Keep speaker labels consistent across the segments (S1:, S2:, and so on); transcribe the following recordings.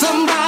S1: somebody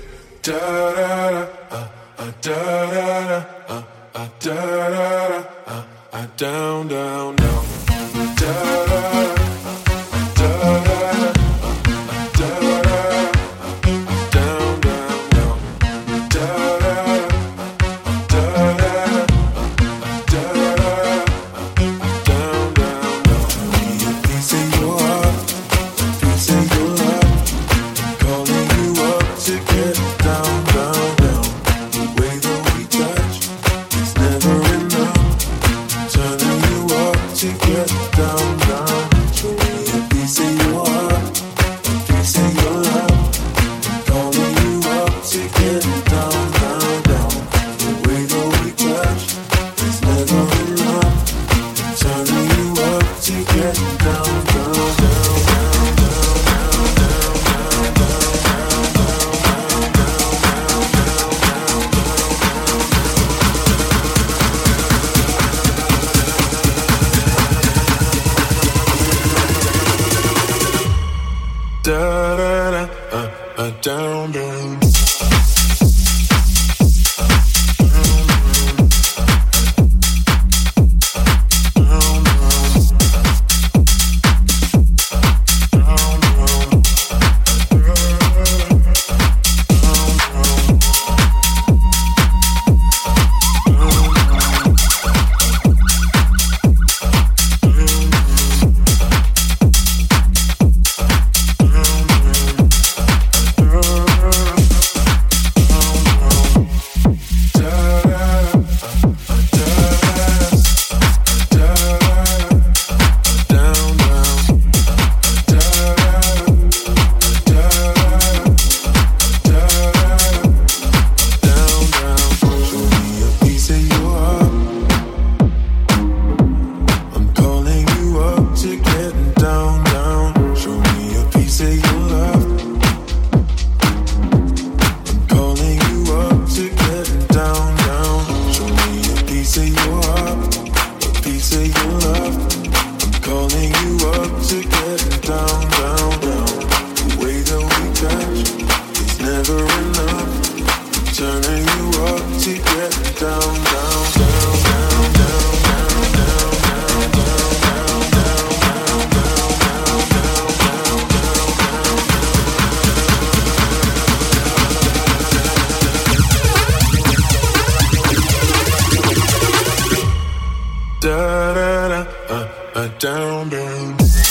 S1: a down, down.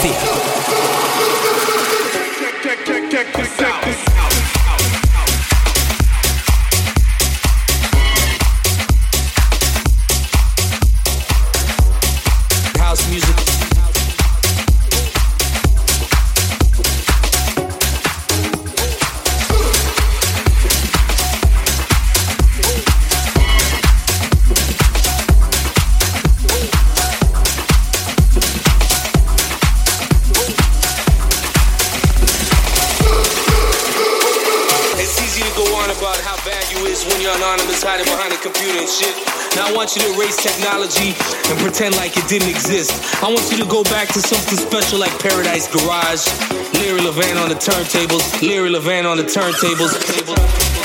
S2: fijo. didn't exist. I want you to go back to something special like Paradise Garage, Leary Levan on the turntables, Leary Levan on the turntables.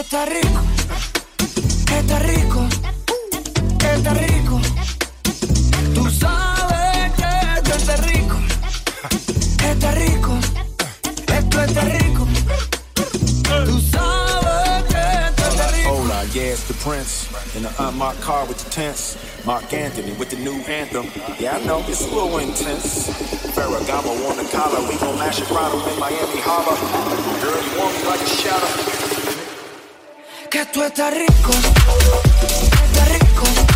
S3: está rico, está rico, está rico. Tú sabes que esto está rico, está rico, esto está rico. Tú sabes que esto está rico.
S4: Hola, yeah, it's the prince in the unmarked car with the tents. Mark Anthony with the new anthem. Yeah, I know it's a little intense. Ferragamo on the collar, we gon' mash it right up in Miami Harbor. Girl, you want me like a shadow.
S3: que tú estás rico, estás rico.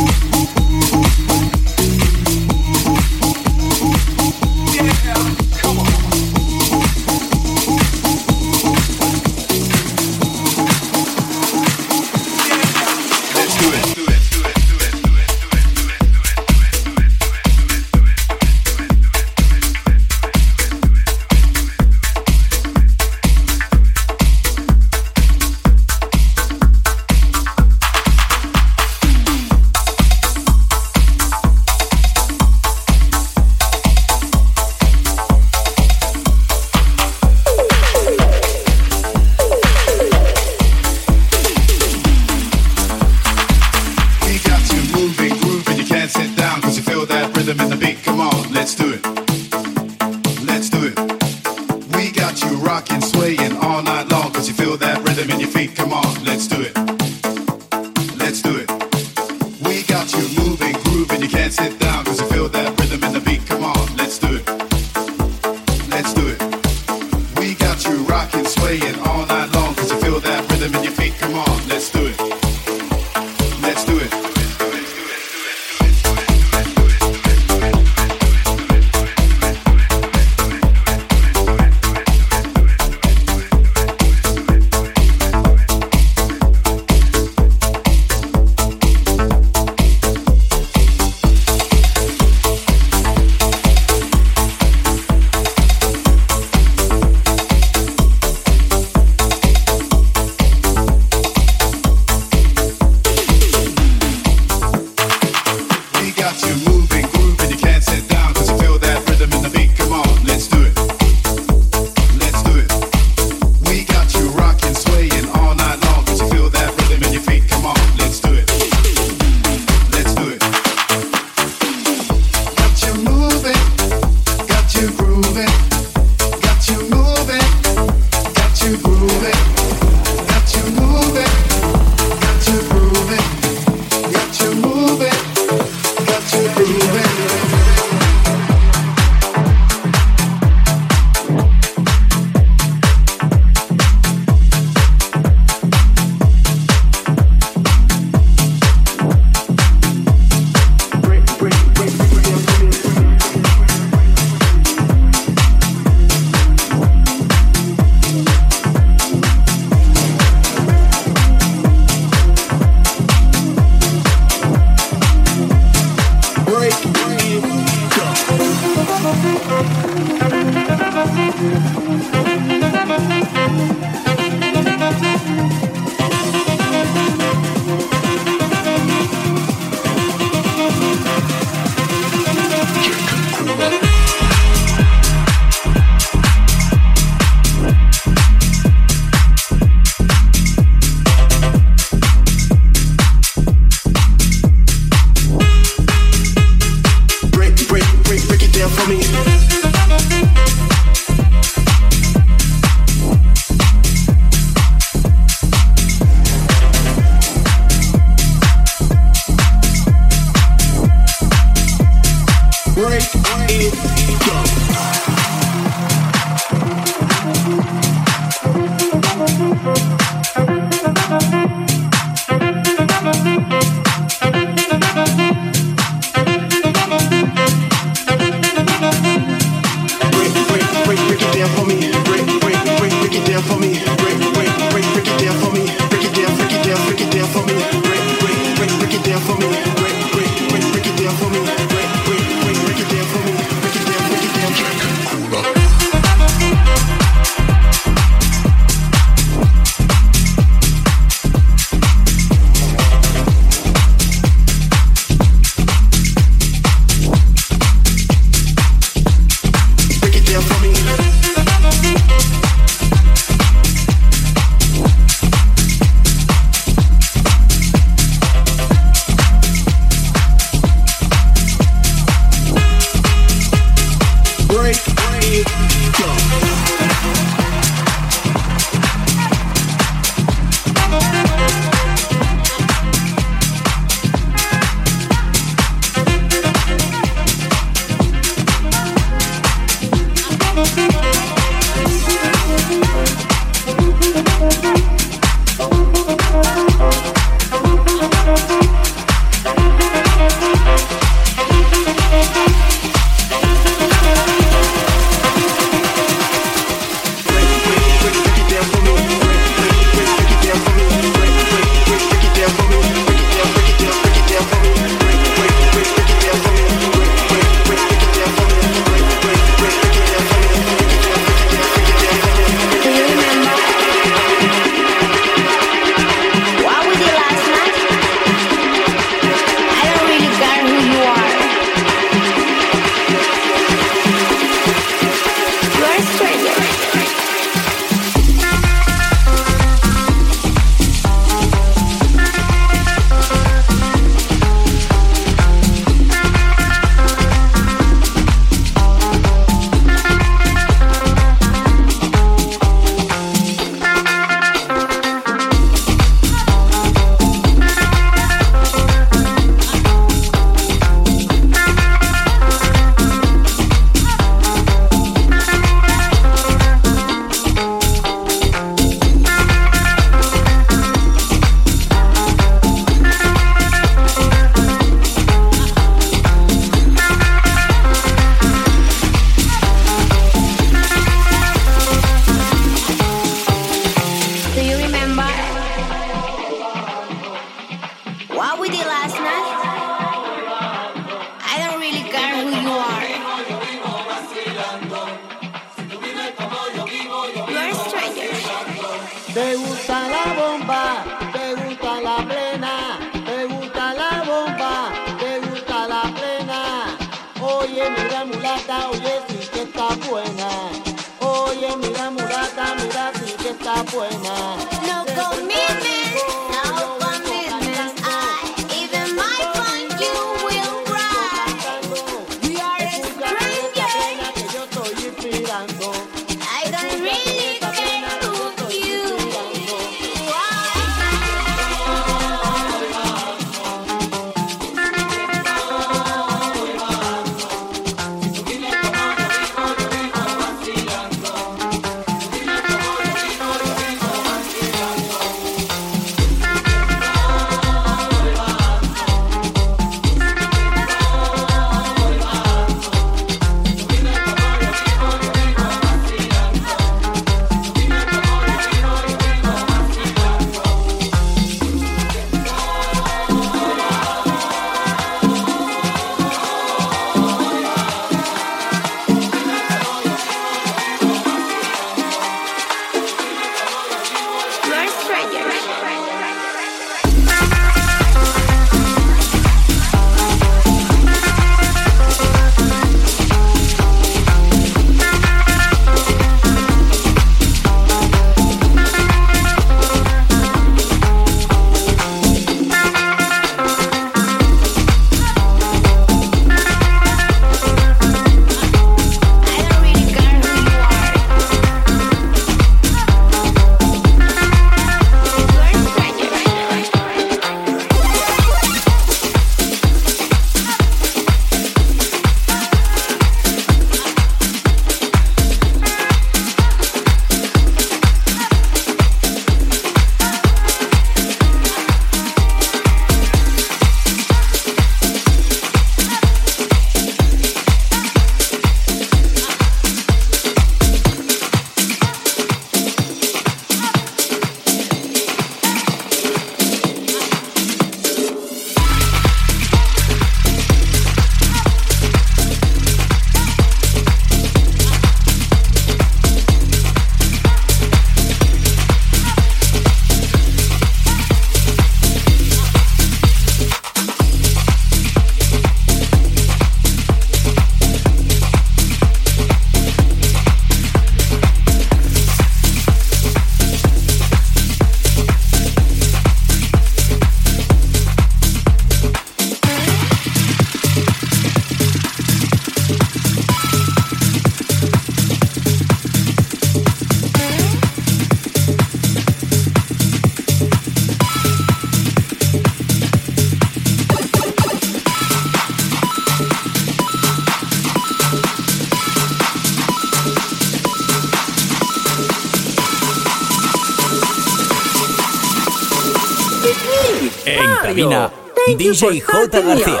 S5: En cabina, DJ J. García.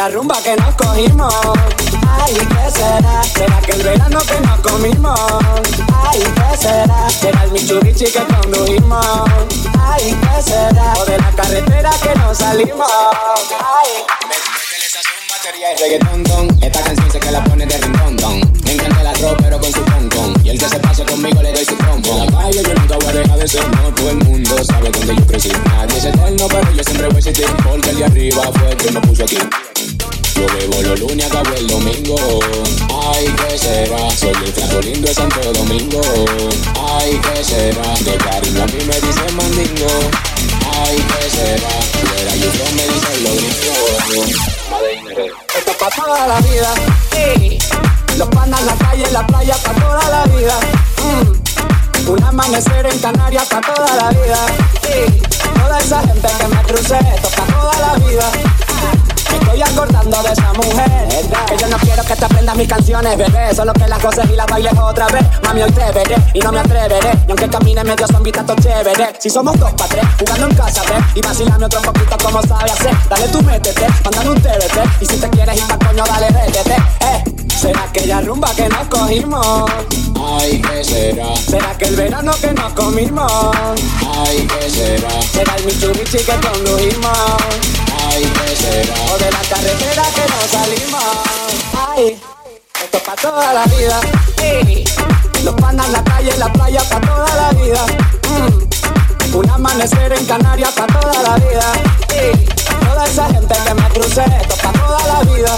S6: ¿Será aquella rumba que nos Si somos dos pa' tres, jugando en casa, ve. Y vacilame otro poquito como sabe hacer. Dale tú métete, mándame un TBT. Y si te quieres ir pa' coño, dale vete. Eh, será aquella rumba que nos cogimos. Ay, ¿qué será? ¿Será que el verano que nos comimos? Ay, ¿qué será? ¿Será el Mitsubishi que condujimos? Ay, ¿qué será? O de la carretera que nos salimos. Ay, esto es pa' toda la vida. Sí. Los panas, la calle, la playa, pa' toda la vida. Mm. Amanecer en Canarias, pa' toda la vida. Sí. Toda esa gente que me crucé, esto es pa' toda la vida.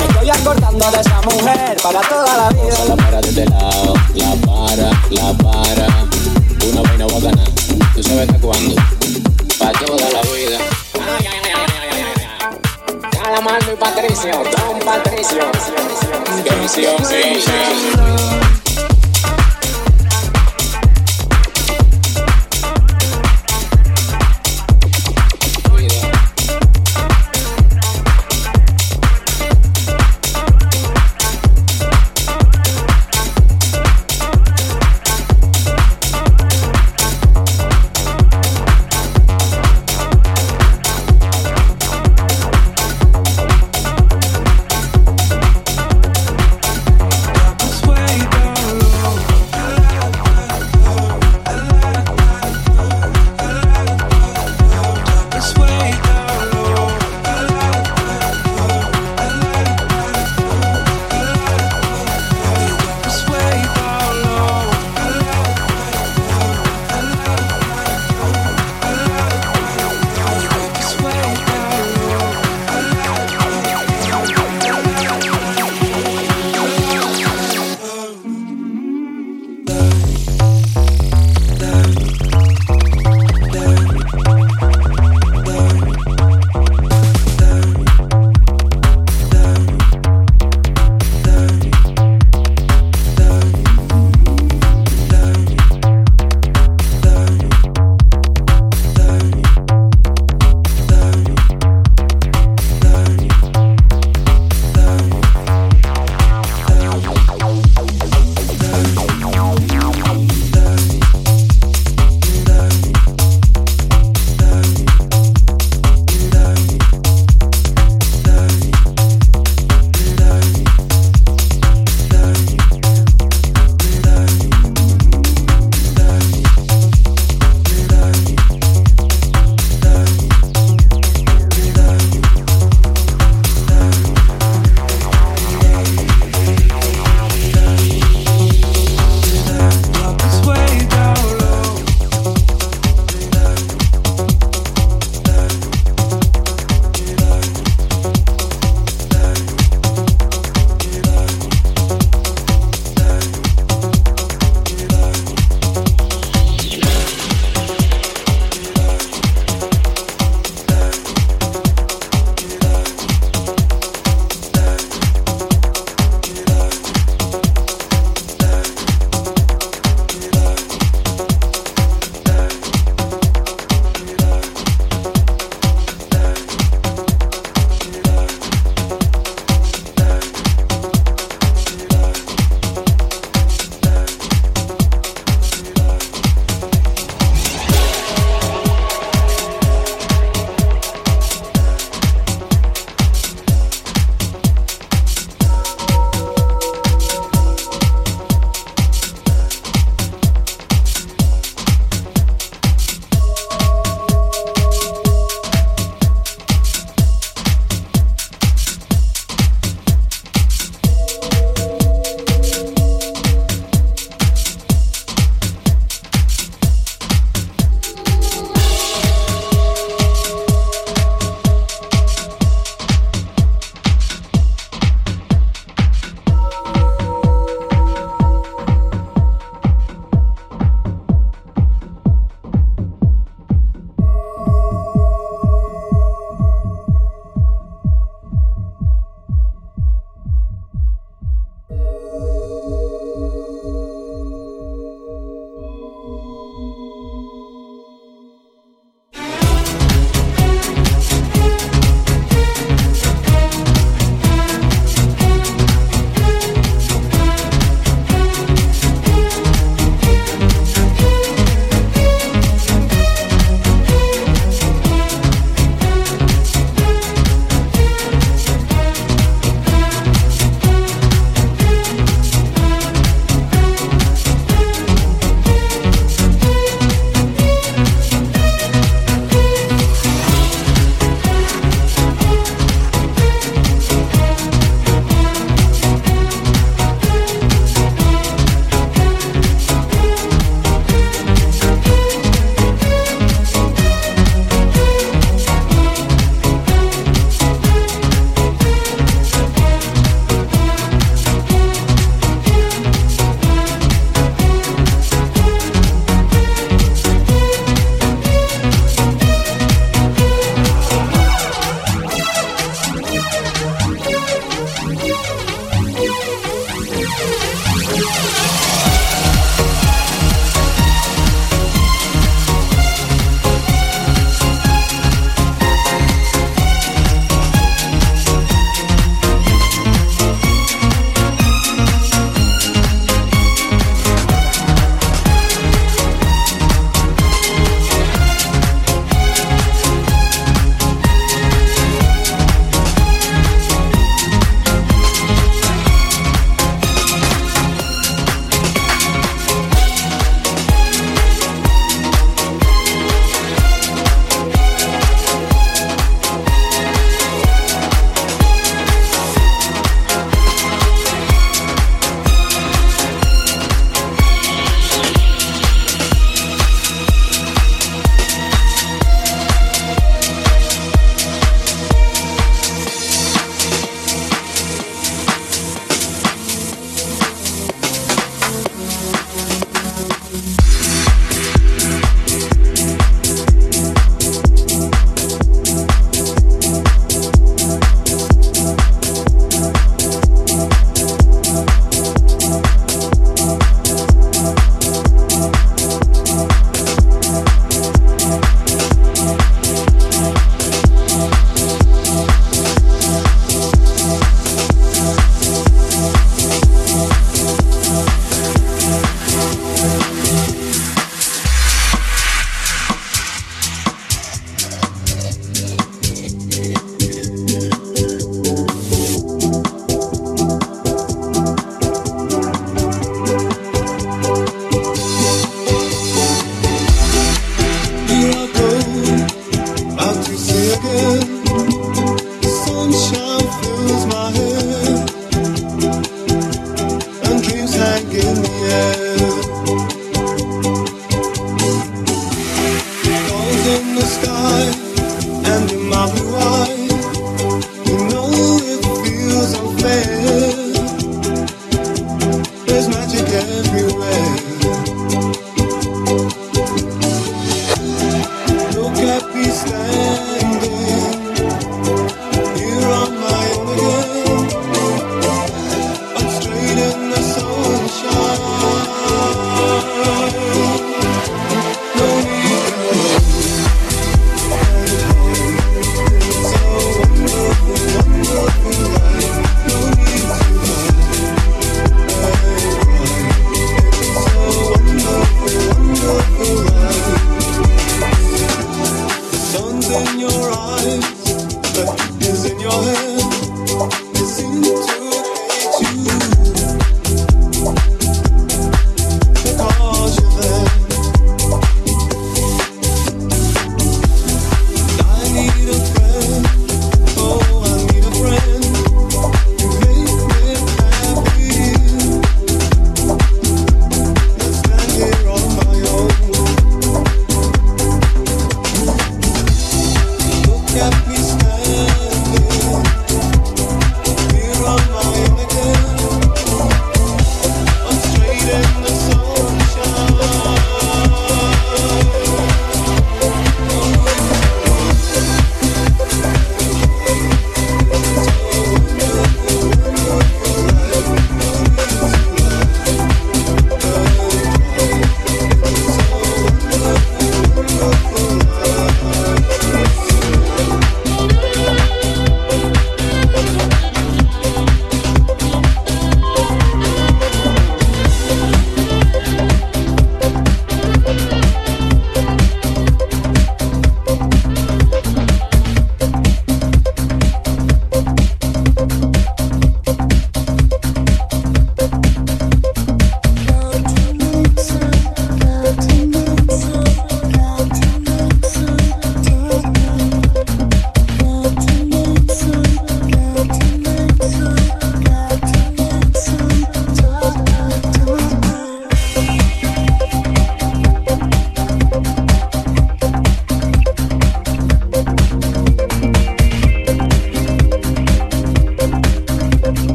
S6: Me estoy acordando de esa mujer para toda la vida. La para de este lado, la para, la para. Una vaina bacana, tú sabes hasta cuándo. Pa' toda la vida. Calamando y Patricio, Don Patricio. Patricio, sí, sí.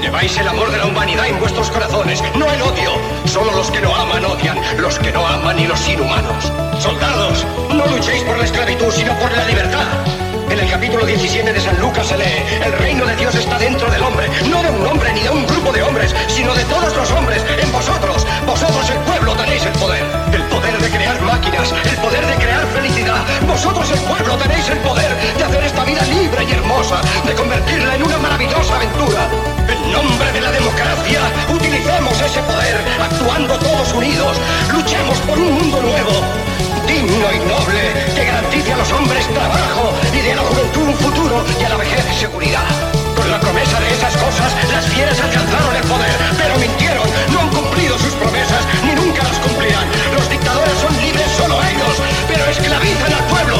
S7: Lleváis el amor de la humanidad en vuestros corazones, no el odio. Solo los que no aman odian, los que no aman y los inhumanos. Soldados, no luchéis por la esclavitud, sino por la libertad. En el capítulo 17 de San Lucas se lee, el reino de Dios está dentro del hombre, no de un hombre ni de un grupo de hombres, sino de todos los hombres, en vosotros. Vosotros el pueblo tenéis el poder, máquinas, el poder de crear felicidad. Vosotros el pueblo tenéis el poder de hacer esta vida libre y hermosa, de convertirla en una maravillosa aventura. En nombre de la democracia, utilicemos ese poder, actuando todos unidos, luchemos por un mundo nuevo, digno y noble, que garantice a los hombres trabajo y de a la juventud un futuro y a la vejez seguridad. Con la promesa de esas cosas, las fieras alcanzaron el poder, pero mintieron, no han cumplido sus promesas, ni nunca las cumplirán. Los dictadores son libres solo ellos, pero esclavizan al pueblo.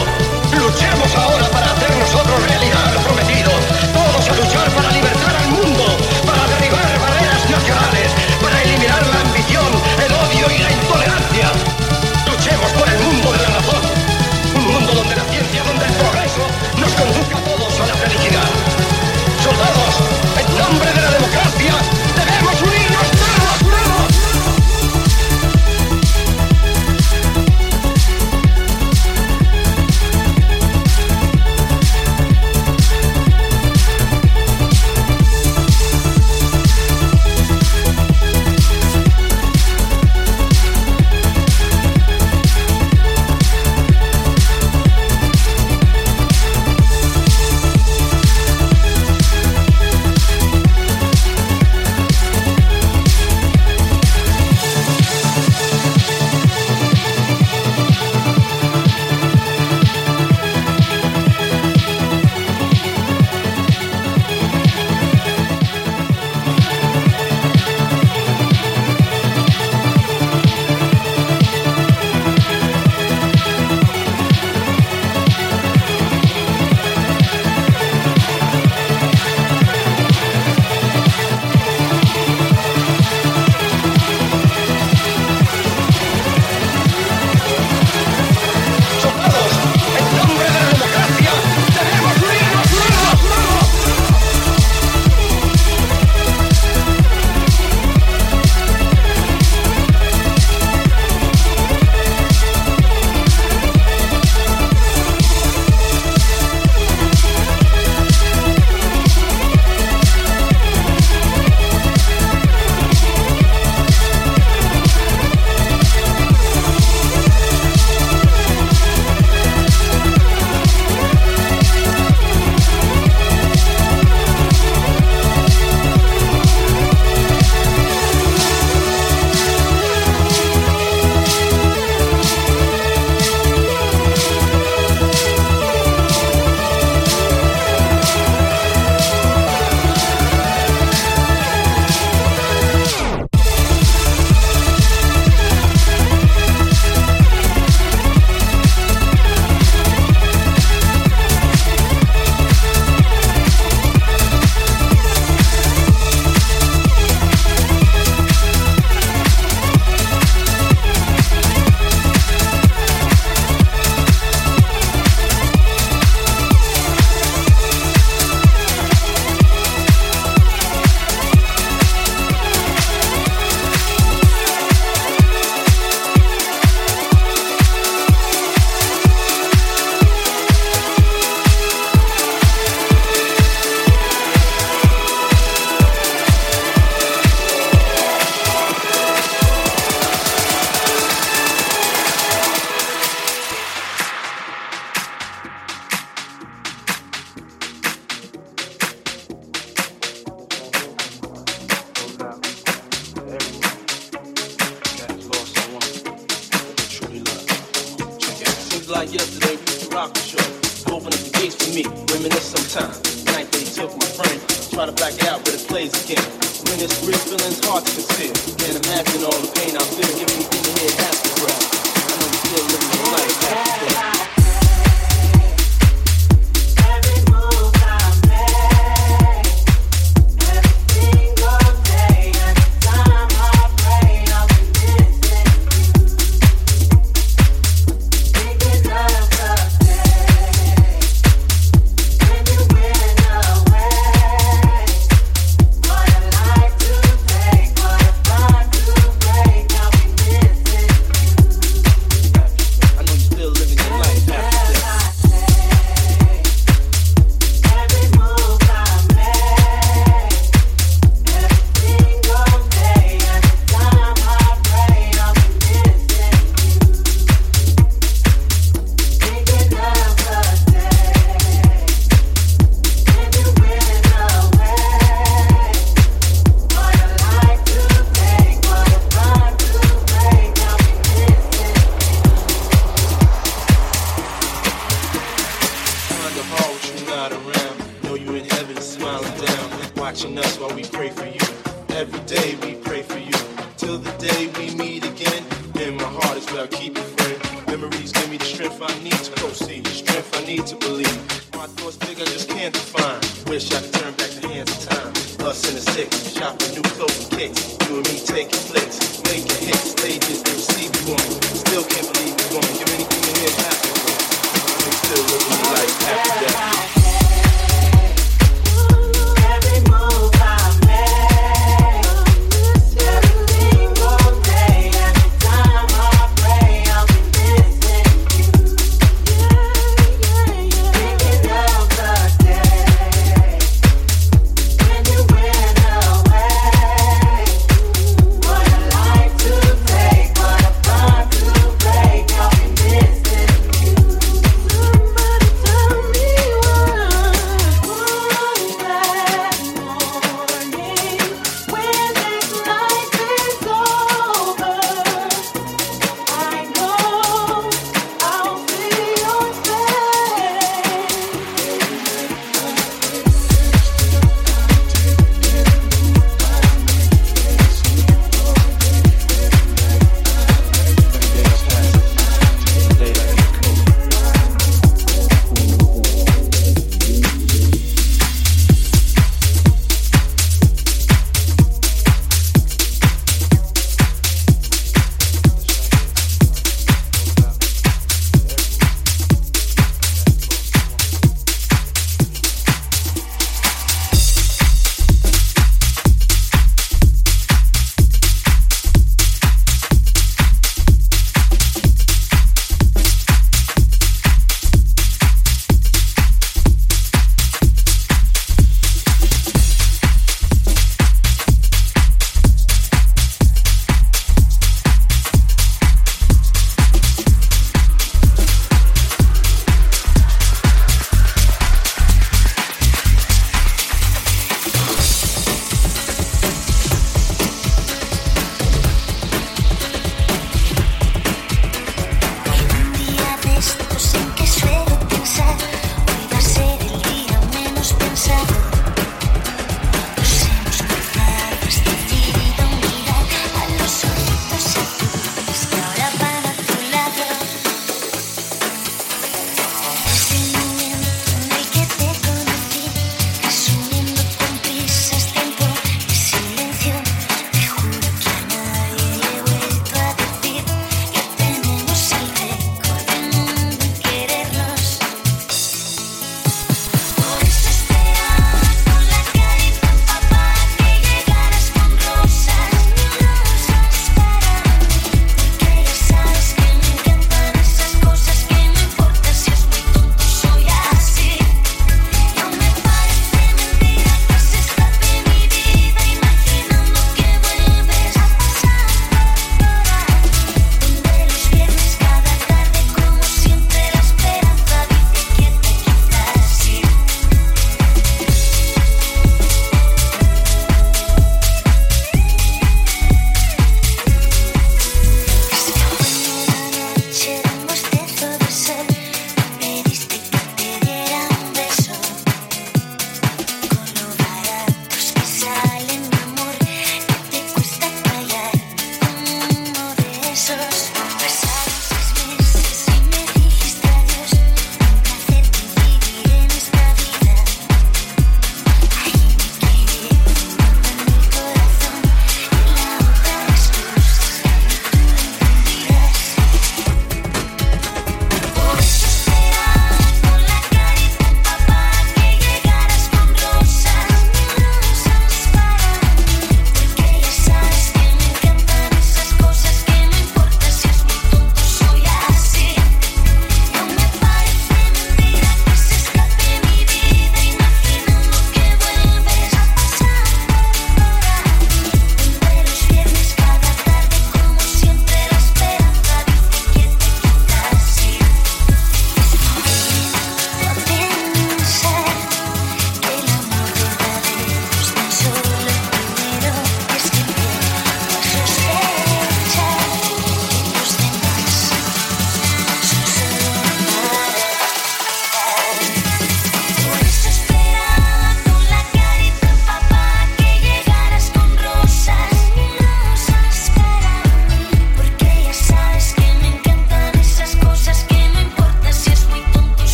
S8: Can't imagine all the